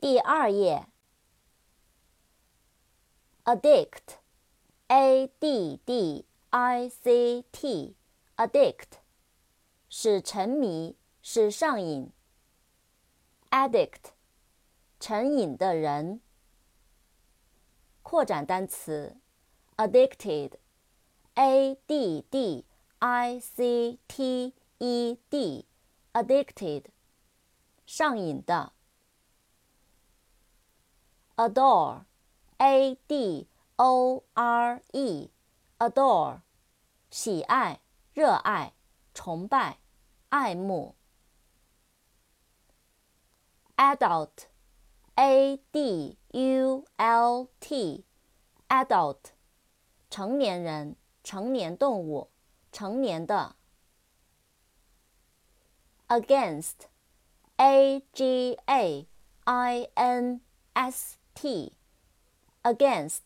第二页，addict，a d d i c t，addict，使沉迷，使上瘾。addict，成瘾的人。扩展单词，addicted，a d d i c t e d，addicted，上瘾的。adore, a d o r e, adore，喜爱、热爱、崇拜、爱慕。adult, a d u l t, adult，成年人、成年动物、成年的。against, a g a i n s t，against，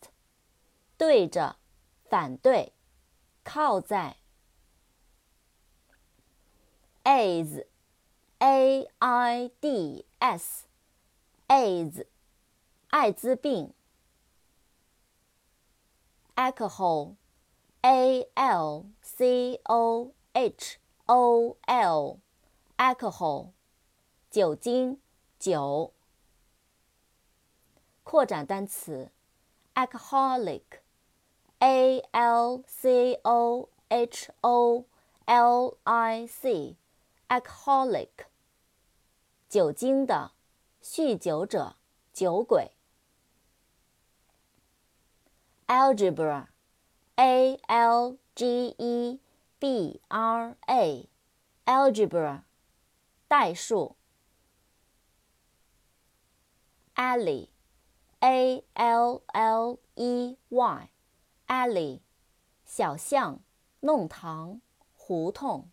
对着，反对，靠在。AIDS，a i d s，AIDS，艾滋病。Alcohol，a l c o h o l，alcohol，酒精，酒。 扩展单词，alcoholic，a l c o h o l i c，alcoholic，酒精的，酗酒者，酒鬼。algebra，a l g e b r a，algebra，代数。alley。A L L E Y，alley，小巷、弄堂、胡同。